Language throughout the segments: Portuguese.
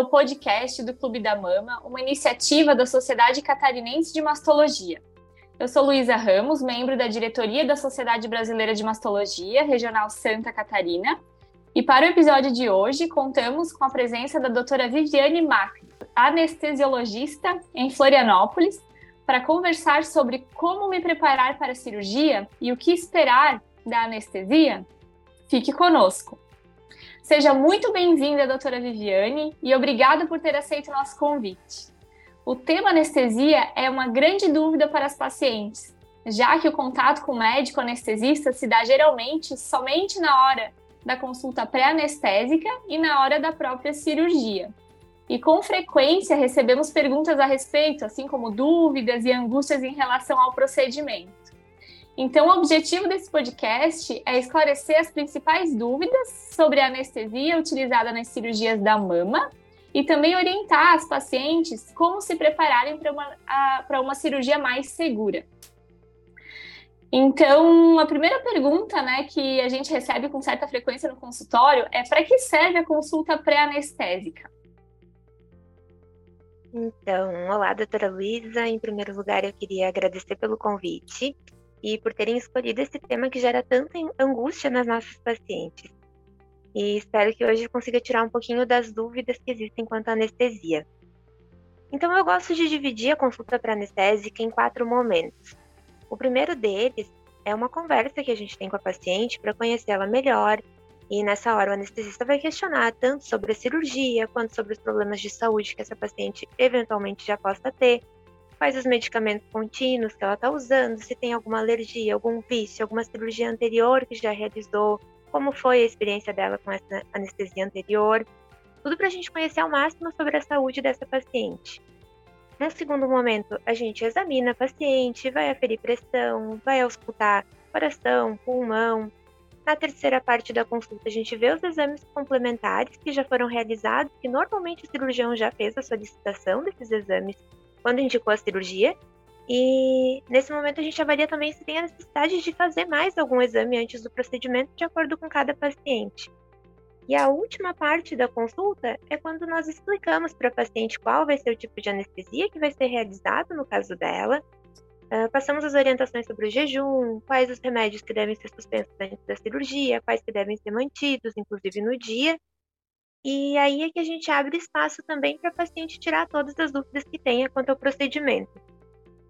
Ao podcast do Clube da Mama, uma iniciativa da Sociedade Catarinense de Mastologia. Eu sou Luísa Ramos, membro da diretoria da Sociedade Brasileira de Mastologia, Regional Santa Catarina. E para o episódio de hoje, contamos com a presença da doutora Viviane Mac, anestesiologista em Florianópolis, para conversar sobre como me preparar para a cirurgia e o que esperar da anestesia. Fique conosco! Seja muito bem-vinda, doutora Viviane, e obrigada por ter aceito o nosso convite. O tema anestesia é uma grande dúvida para as pacientes, já que o contato com o médico anestesista se dá geralmente somente na hora da consulta pré-anestésica e na hora da própria cirurgia. E com frequência recebemos perguntas a respeito, assim como dúvidas e angústias em relação ao procedimento. Então, o objetivo desse podcast é esclarecer as principais dúvidas sobre a anestesia utilizada nas cirurgias da mama e também orientar as pacientes como se prepararem para uma, uma cirurgia mais segura. Então, a primeira pergunta né, que a gente recebe com certa frequência no consultório é para que serve a consulta pré-anestésica? Então, olá, doutora Luísa. Em primeiro lugar, eu queria agradecer pelo convite e por terem escolhido esse tema que gera tanta angústia nas nossas pacientes. E espero que hoje consiga tirar um pouquinho das dúvidas que existem quanto à anestesia. Então, eu gosto de dividir a consulta para anestésica em quatro momentos. O primeiro deles é uma conversa que a gente tem com a paciente para conhecer ela melhor. E nessa hora, o anestesista vai questionar tanto sobre a cirurgia quanto sobre os problemas de saúde que essa paciente eventualmente já possa ter, quais os medicamentos contínuos que ela está usando, se tem alguma alergia, algum vício, alguma cirurgia anterior que já realizou, como foi a experiência dela com essa anestesia anterior. Tudo para a gente conhecer ao máximo sobre a saúde dessa paciente. No segundo momento, a gente examina a paciente, vai aferir pressão, vai auscultar coração, pulmão. Na terceira parte da consulta, a gente vê os exames complementares que já foram realizados, que normalmente o cirurgião já fez a solicitação desses exames quando indicou a cirurgia. E nesse momento a gente avalia também se tem a necessidade de fazer mais algum exame antes do procedimento, de acordo com cada paciente. E a última parte da consulta é quando nós explicamos para a paciente qual vai ser o tipo de anestesia que vai ser realizado no caso dela. Uh, passamos as orientações sobre o jejum, quais os remédios que devem ser suspensos antes da cirurgia, quais que devem ser mantidos, inclusive no dia, e aí é que a gente abre espaço também para a paciente tirar todas as dúvidas que tenha quanto ao procedimento.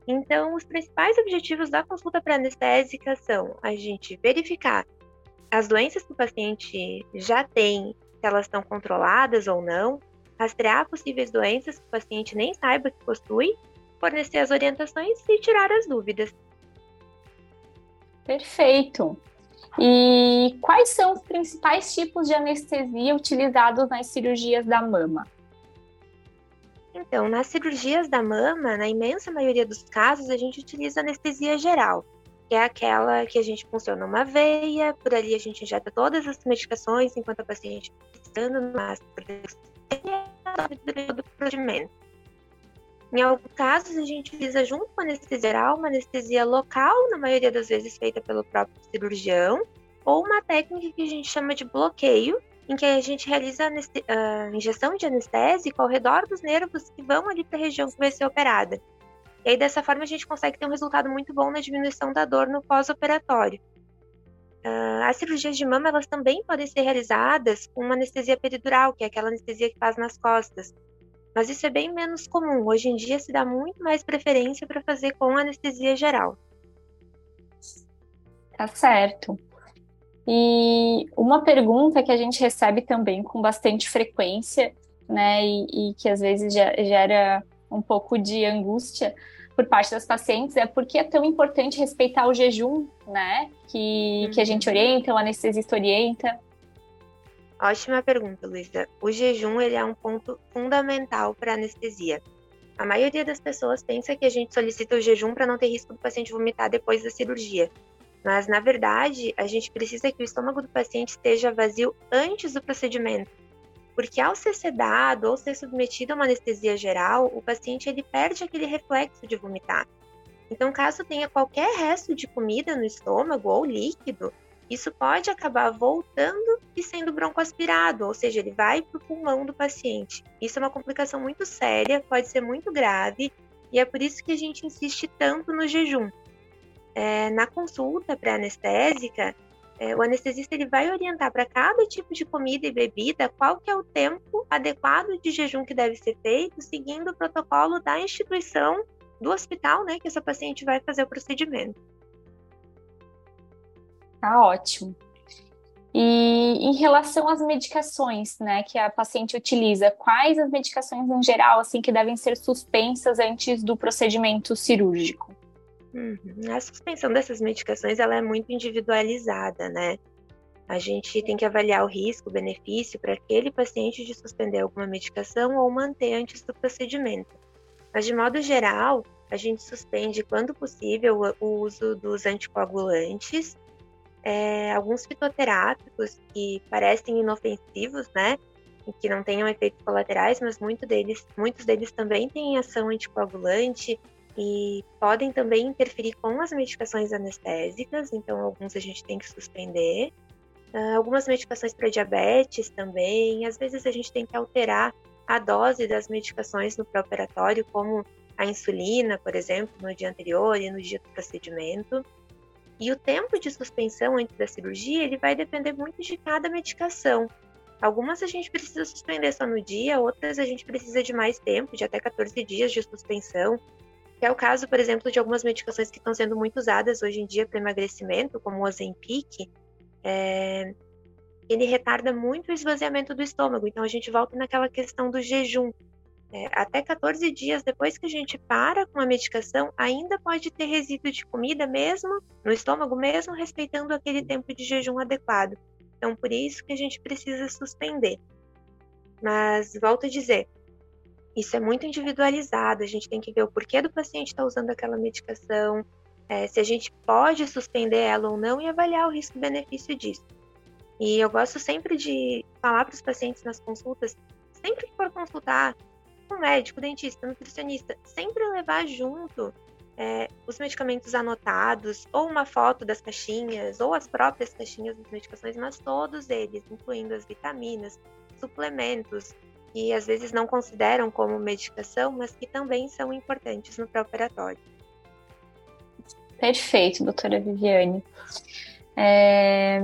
Então, os principais objetivos da consulta pré-anestésica são a gente verificar as doenças que o paciente já tem, se elas estão controladas ou não, rastrear possíveis doenças que o paciente nem saiba que possui, fornecer as orientações e tirar as dúvidas. Perfeito. E quais são os principais tipos de anestesia utilizados nas cirurgias da mama? Então, nas cirurgias da mama, na imensa maioria dos casos, a gente utiliza anestesia geral, que é aquela que a gente funciona uma veia, por ali a gente injeta todas as medicações enquanto a paciente está no máximo do procedimento. Em alguns casos, a gente utiliza junto com anestesia geral uma anestesia local, na maioria das vezes feita pelo próprio cirurgião, ou uma técnica que a gente chama de bloqueio, em que a gente realiza a injeção de anestésico ao redor dos nervos que vão ali para a região que vai ser operada. E aí, dessa forma, a gente consegue ter um resultado muito bom na diminuição da dor no pós-operatório. Uh, as cirurgias de mama elas também podem ser realizadas com uma anestesia peridural, que é aquela anestesia que faz nas costas. Mas isso é bem menos comum. Hoje em dia se dá muito mais preferência para fazer com anestesia geral. Tá certo. E uma pergunta que a gente recebe também com bastante frequência, né, e, e que às vezes gera um pouco de angústia por parte das pacientes é por que é tão importante respeitar o jejum, né, que, que a gente uhum. orienta, o anestesista orienta. Ótima pergunta, Luísa. O jejum ele é um ponto fundamental para anestesia. A maioria das pessoas pensa que a gente solicita o jejum para não ter risco do paciente vomitar depois da cirurgia. Mas, na verdade, a gente precisa que o estômago do paciente esteja vazio antes do procedimento. Porque ao ser sedado ou ser submetido a uma anestesia geral, o paciente ele perde aquele reflexo de vomitar. Então, caso tenha qualquer resto de comida no estômago ou líquido, isso pode acabar voltando e sendo broncoaspirado, ou seja, ele vai para o pulmão do paciente. Isso é uma complicação muito séria, pode ser muito grave, e é por isso que a gente insiste tanto no jejum. É, na consulta pré-anestésica, é, o anestesista ele vai orientar para cada tipo de comida e bebida qual que é o tempo adequado de jejum que deve ser feito, seguindo o protocolo da instituição do hospital, né, que essa paciente vai fazer o procedimento. Tá ótimo. E em relação às medicações, né, que a paciente utiliza, quais as medicações em geral, assim, que devem ser suspensas antes do procedimento cirúrgico? Uhum. A suspensão dessas medicações, ela é muito individualizada, né? A gente tem que avaliar o risco, o benefício para aquele paciente de suspender alguma medicação ou manter antes do procedimento. Mas, de modo geral, a gente suspende, quando possível, o uso dos anticoagulantes, é, alguns fitoterápicos que parecem inofensivos, né? E que não tenham efeitos colaterais, mas muito deles, muitos deles também têm ação anticoagulante e podem também interferir com as medicações anestésicas, então alguns a gente tem que suspender. Uh, algumas medicações para diabetes também, às vezes a gente tem que alterar a dose das medicações no pré-operatório, como a insulina, por exemplo, no dia anterior e no dia do procedimento. E o tempo de suspensão antes da cirurgia, ele vai depender muito de cada medicação. Algumas a gente precisa suspender só no dia, outras a gente precisa de mais tempo, de até 14 dias de suspensão. Que é o caso, por exemplo, de algumas medicações que estão sendo muito usadas hoje em dia para emagrecimento, como o Ozempic. É... Ele retarda muito o esvaziamento do estômago. Então a gente volta naquela questão do jejum. É, até 14 dias depois que a gente para com a medicação, ainda pode ter resíduo de comida mesmo no estômago, mesmo respeitando aquele tempo de jejum adequado. Então, por isso que a gente precisa suspender. Mas, volto a dizer, isso é muito individualizado, a gente tem que ver o porquê do paciente estar tá usando aquela medicação, é, se a gente pode suspender ela ou não e avaliar o risco-benefício disso. E eu gosto sempre de falar para os pacientes nas consultas, sempre que for consultar, um médico, dentista, nutricionista, sempre levar junto é, os medicamentos anotados, ou uma foto das caixinhas, ou as próprias caixinhas das medicações, mas todos eles, incluindo as vitaminas, suplementos, que às vezes não consideram como medicação, mas que também são importantes no pré-operatório. Perfeito, doutora Viviane. É...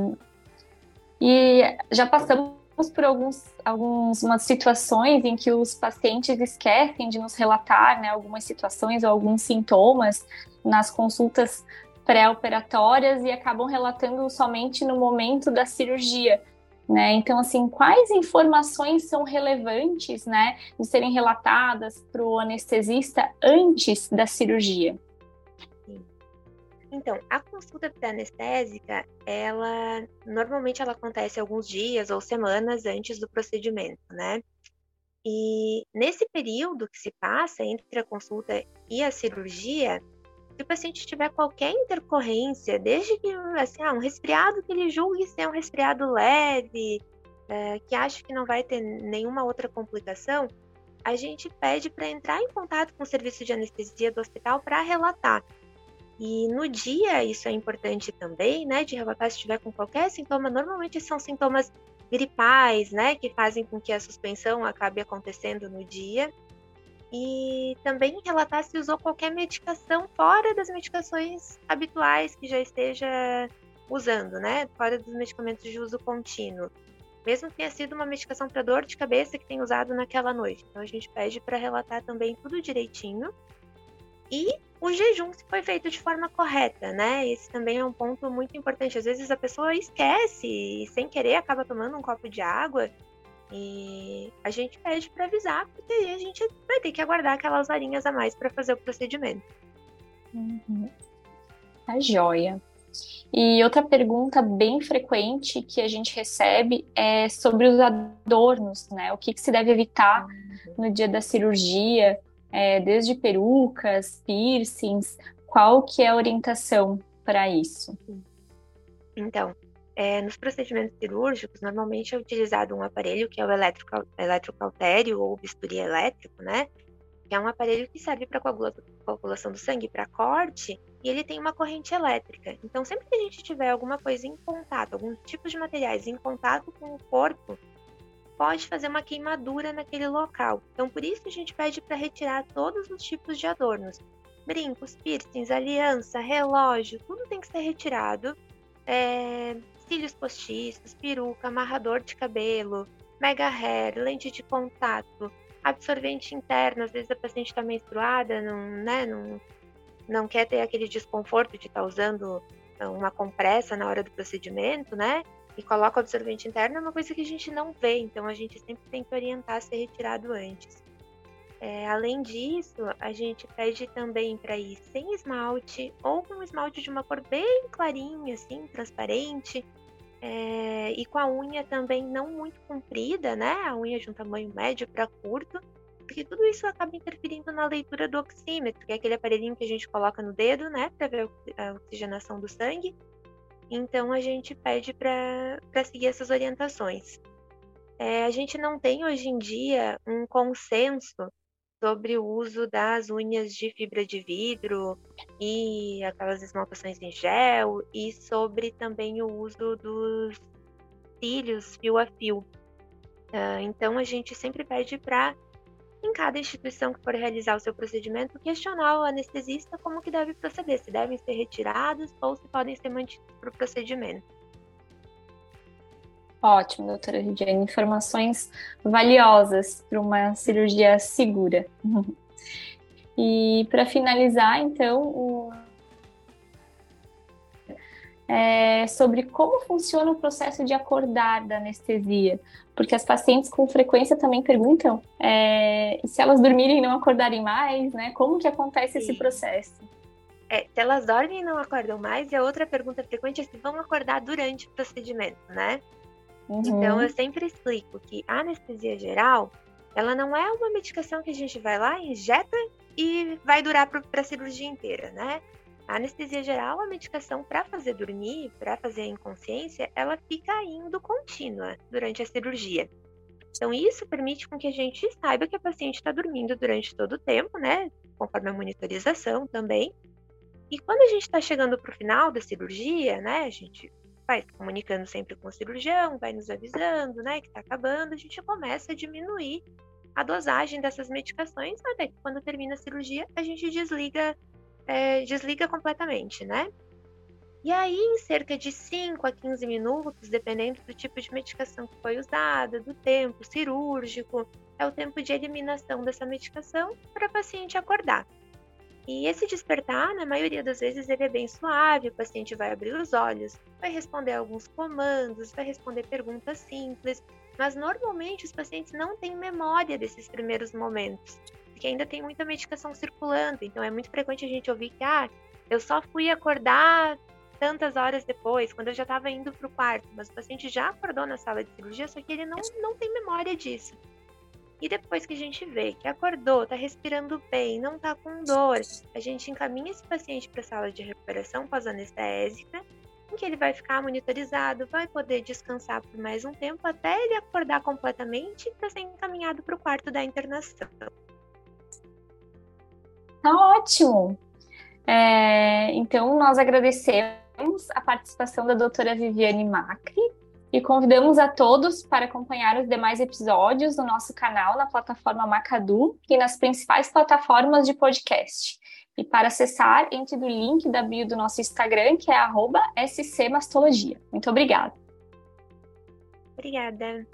E já passamos por alguns, algumas situações em que os pacientes esquecem de nos relatar né, algumas situações ou alguns sintomas nas consultas pré-operatórias e acabam relatando somente no momento da cirurgia. Né? Então, assim, quais informações são relevantes né, de serem relatadas para o anestesista antes da cirurgia? Então, a consulta pré-anestésica, ela normalmente ela acontece alguns dias ou semanas antes do procedimento, né? E nesse período que se passa entre a consulta e a cirurgia, se o paciente tiver qualquer intercorrência, desde que assim, ah, um resfriado que ele julgue ser um resfriado leve, é, que acha que não vai ter nenhuma outra complicação, a gente pede para entrar em contato com o serviço de anestesia do hospital para relatar. E no dia, isso é importante também, né, de relatar se estiver com qualquer sintoma. Normalmente são sintomas gripais, né, que fazem com que a suspensão acabe acontecendo no dia. E também relatar se usou qualquer medicação fora das medicações habituais que já esteja usando, né, fora dos medicamentos de uso contínuo. Mesmo que tenha sido uma medicação para dor de cabeça que tem usado naquela noite. Então a gente pede para relatar também tudo direitinho. E o jejum se foi feito de forma correta, né? Esse também é um ponto muito importante. Às vezes a pessoa esquece e sem querer acaba tomando um copo de água e a gente pede para avisar, porque aí a gente vai ter que aguardar aquelas horinhas a mais para fazer o procedimento. Uhum. A joia. E outra pergunta bem frequente que a gente recebe é sobre os adornos, né? O que, que se deve evitar uhum. no dia da cirurgia, é, desde perucas, piercings, qual que é a orientação para isso? Então, é, nos procedimentos cirúrgicos, normalmente é utilizado um aparelho que é o eletrocautério ou bisturi elétrico, né? Que é um aparelho que serve para coagulação do sangue, para corte e ele tem uma corrente elétrica. Então, sempre que a gente tiver alguma coisa em contato, algum tipo de materiais em contato com o corpo, pode fazer uma queimadura naquele local. Então, por isso a gente pede para retirar todos os tipos de adornos. Brincos, piercings, aliança, relógio, tudo tem que ser retirado. É, cílios postiços, peruca, amarrador de cabelo, mega hair, lente de contato, absorvente interno. Às vezes a paciente está menstruada, não, né, não, não quer ter aquele desconforto de estar tá usando uma compressa na hora do procedimento, né? E coloca o absorvente interno é uma coisa que a gente não vê, então a gente sempre tem que orientar a ser retirado antes. É, além disso, a gente pede também para ir sem esmalte ou com esmalte de uma cor bem clarinha, assim, transparente, é, e com a unha também não muito comprida, né? A unha de um tamanho médio para curto, porque tudo isso acaba interferindo na leitura do oxímetro, que é aquele aparelhinho que a gente coloca no dedo, né, para ver a oxigenação do sangue. Então a gente pede para seguir essas orientações. É, a gente não tem hoje em dia um consenso sobre o uso das unhas de fibra de vidro e aquelas esmaltações em gel e sobre também o uso dos cílios fio a fio. Uh, então a gente sempre pede para em cada instituição que for realizar o seu procedimento, questionar o anestesista como que deve proceder, se devem ser retirados ou se podem ser mantidos para o procedimento. Ótimo, doutora Lidiane. Informações valiosas para uma cirurgia segura. E para finalizar, então, é, sobre como funciona o processo de acordar da anestesia, porque as pacientes com frequência também perguntam é, se elas dormirem e não acordarem mais, né? Como que acontece Sim. esse processo? É, se elas dormem e não acordam mais, e a outra pergunta frequente é se vão acordar durante o procedimento, né? Uhum. Então eu sempre explico que a anestesia geral, ela não é uma medicação que a gente vai lá, injeta e vai durar para a cirurgia inteira, né? A anestesia geral, a medicação para fazer dormir, para fazer a inconsciência, ela fica indo contínua durante a cirurgia. Então, isso permite com que a gente saiba que a paciente está dormindo durante todo o tempo, né? Conforme a monitorização também. E quando a gente está chegando para o final da cirurgia, né? A gente vai comunicando sempre com o cirurgião, vai nos avisando, né? Que está acabando, a gente começa a diminuir a dosagem dessas medicações, até que quando termina a cirurgia, a gente desliga é, desliga completamente, né? E aí, em cerca de 5 a 15 minutos, dependendo do tipo de medicação que foi usada, do tempo cirúrgico, é o tempo de eliminação dessa medicação para o paciente acordar. E esse despertar, na maioria das vezes, ele é bem suave, o paciente vai abrir os olhos, vai responder alguns comandos, vai responder perguntas simples, mas normalmente os pacientes não têm memória desses primeiros momentos porque ainda tem muita medicação circulando. Então é muito frequente a gente ouvir que, ah, eu só fui acordar tantas horas depois, quando eu já estava indo para o quarto, mas o paciente já acordou na sala de cirurgia, só que ele não, não tem memória disso. E depois que a gente vê que acordou, está respirando bem, não está com dor, a gente encaminha esse paciente para a sala de recuperação pós-anestésica, em que ele vai ficar monitorizado, vai poder descansar por mais um tempo até ele acordar completamente para ser encaminhado para o quarto da internação. Tá ótimo! É, então, nós agradecemos a participação da doutora Viviane Macri e convidamos a todos para acompanhar os demais episódios do nosso canal na plataforma Macadu e nas principais plataformas de podcast. E para acessar, entre no link da bio do nosso Instagram, que é scmastologia. Muito obrigada. Obrigada.